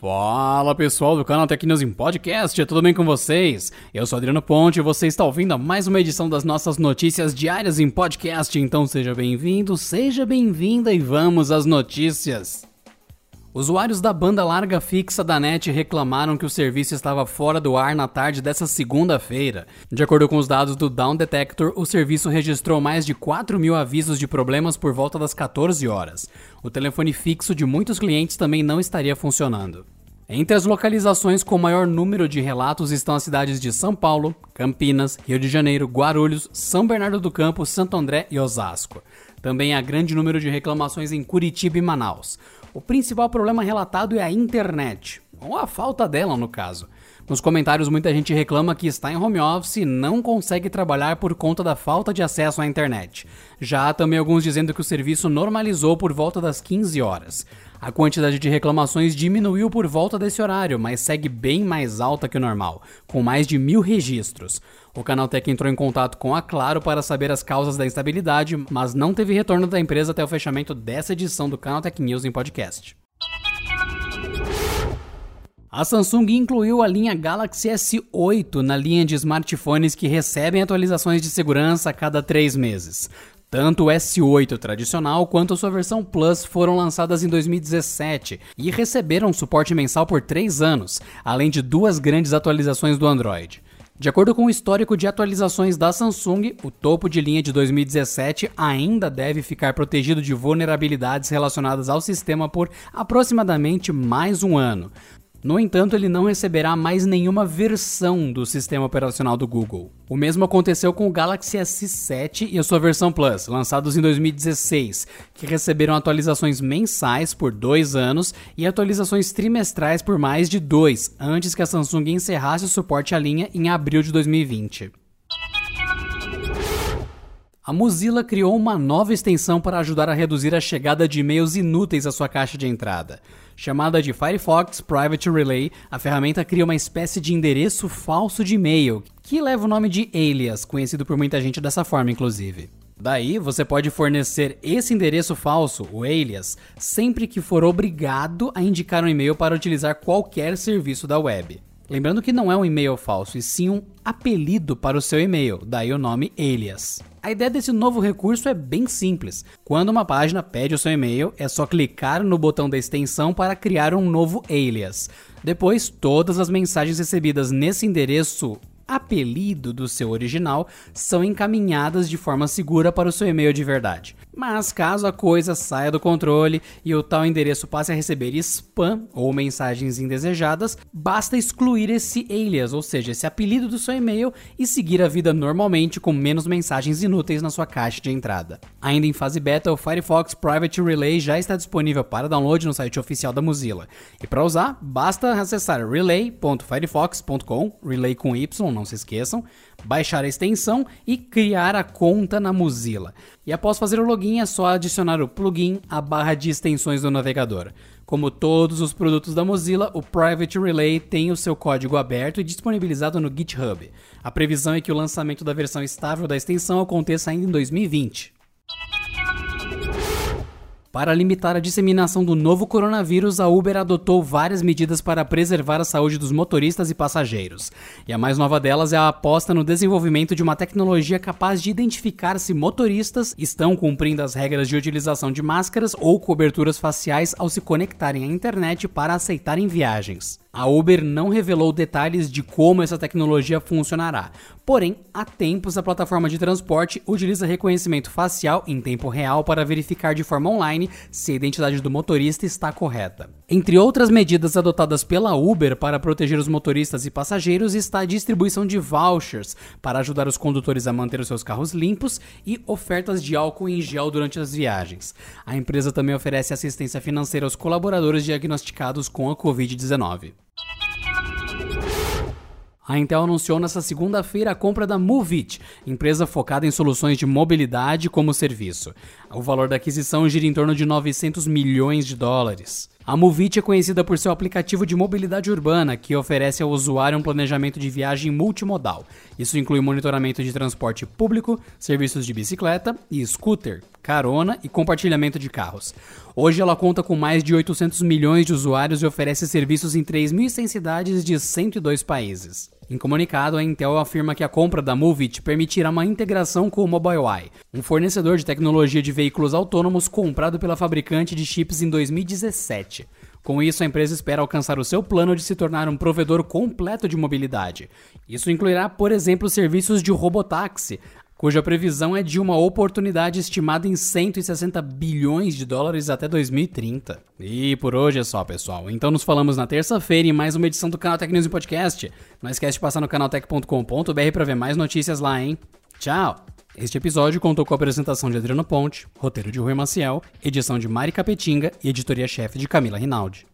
Fala pessoal do canal Tech News em Podcast, tudo bem com vocês? Eu sou Adriano Ponte e você está ouvindo a mais uma edição das nossas notícias diárias em podcast, então seja bem-vindo, seja bem-vinda e vamos às notícias. Usuários da banda larga fixa da NET reclamaram que o serviço estava fora do ar na tarde dessa segunda-feira. De acordo com os dados do Down Detector, o serviço registrou mais de 4 mil avisos de problemas por volta das 14 horas. O telefone fixo de muitos clientes também não estaria funcionando. Entre as localizações com maior número de relatos estão as cidades de São Paulo, Campinas, Rio de Janeiro, Guarulhos, São Bernardo do Campo, Santo André e Osasco. Também há grande número de reclamações em Curitiba e Manaus. O principal problema relatado é a internet, ou a falta dela no caso. Nos comentários, muita gente reclama que está em home office e não consegue trabalhar por conta da falta de acesso à internet. Já há também alguns dizendo que o serviço normalizou por volta das 15 horas. A quantidade de reclamações diminuiu por volta desse horário, mas segue bem mais alta que o normal, com mais de mil registros. O Canaltech entrou em contato com a Claro para saber as causas da instabilidade, mas não teve retorno da empresa até o fechamento dessa edição do Canaltech News em podcast. A Samsung incluiu a linha Galaxy S8 na linha de smartphones que recebem atualizações de segurança a cada três meses. Tanto o S8 tradicional quanto sua versão Plus foram lançadas em 2017 e receberam suporte mensal por 3 anos, além de duas grandes atualizações do Android. De acordo com o histórico de atualizações da Samsung, o topo de linha de 2017 ainda deve ficar protegido de vulnerabilidades relacionadas ao sistema por aproximadamente mais um ano. No entanto, ele não receberá mais nenhuma versão do sistema operacional do Google. O mesmo aconteceu com o Galaxy S7 e a sua versão Plus, lançados em 2016, que receberam atualizações mensais por dois anos e atualizações trimestrais por mais de dois, antes que a Samsung encerrasse o suporte à linha em abril de 2020. A Mozilla criou uma nova extensão para ajudar a reduzir a chegada de e-mails inúteis à sua caixa de entrada. Chamada de Firefox Private Relay, a ferramenta cria uma espécie de endereço falso de e-mail, que leva o nome de alias, conhecido por muita gente dessa forma, inclusive. Daí, você pode fornecer esse endereço falso, o alias, sempre que for obrigado a indicar um e-mail para utilizar qualquer serviço da web. Lembrando que não é um e-mail falso, e sim um apelido para o seu e-mail, daí o nome alias. A ideia desse novo recurso é bem simples. Quando uma página pede o seu e-mail, é só clicar no botão da extensão para criar um novo alias. Depois, todas as mensagens recebidas nesse endereço apelido do seu original são encaminhadas de forma segura para o seu e-mail de verdade. Mas caso a coisa saia do controle e o tal endereço passe a receber spam ou mensagens indesejadas, basta excluir esse alias, ou seja, esse apelido do seu e-mail e seguir a vida normalmente com menos mensagens inúteis na sua caixa de entrada. Ainda em fase beta, o Firefox Private Relay já está disponível para download no site oficial da Mozilla. E para usar, basta acessar relay.firefox.com, relay com Y, não se esqueçam, baixar a extensão e criar a conta na Mozilla. E após fazer o login é só adicionar o plugin à barra de extensões do navegador. Como todos os produtos da Mozilla, o Private Relay tem o seu código aberto e disponibilizado no GitHub. A previsão é que o lançamento da versão estável da extensão aconteça ainda em 2020. Para limitar a disseminação do novo coronavírus, a Uber adotou várias medidas para preservar a saúde dos motoristas e passageiros. E a mais nova delas é a aposta no desenvolvimento de uma tecnologia capaz de identificar se motoristas estão cumprindo as regras de utilização de máscaras ou coberturas faciais ao se conectarem à internet para aceitarem viagens. A Uber não revelou detalhes de como essa tecnologia funcionará. Porém, há tempos a plataforma de transporte utiliza reconhecimento facial em tempo real para verificar de forma online se a identidade do motorista está correta. Entre outras medidas adotadas pela Uber para proteger os motoristas e passageiros está a distribuição de vouchers para ajudar os condutores a manter os seus carros limpos e ofertas de álcool em gel durante as viagens. A empresa também oferece assistência financeira aos colaboradores diagnosticados com a Covid-19. A Intel anunciou nesta segunda-feira a compra da Movit, empresa focada em soluções de mobilidade como serviço. O valor da aquisição gira em torno de 900 milhões de dólares. A Movit é conhecida por seu aplicativo de mobilidade urbana, que oferece ao usuário um planejamento de viagem multimodal. Isso inclui monitoramento de transporte público, serviços de bicicleta e scooter, carona e compartilhamento de carros. Hoje ela conta com mais de 800 milhões de usuários e oferece serviços em 3.100 cidades de 102 países. Em comunicado, a Intel afirma que a compra da Movit permitirá uma integração com o Mobileye, um fornecedor de tecnologia de veículos autônomos comprado pela fabricante de chips em 2017. Com isso, a empresa espera alcançar o seu plano de se tornar um provedor completo de mobilidade. Isso incluirá, por exemplo, serviços de robotáxi, cuja previsão é de uma oportunidade estimada em 160 bilhões de dólares até 2030. E por hoje é só, pessoal. Então nos falamos na terça-feira em mais uma edição do Canal Tech News em Podcast. Não esquece de passar no canaltech.com.br para ver mais notícias lá, hein? Tchau! Este episódio contou com a apresentação de Adriano Ponte, roteiro de Rui Maciel, edição de Mari Capetinga e editoria-chefe de Camila Rinaldi.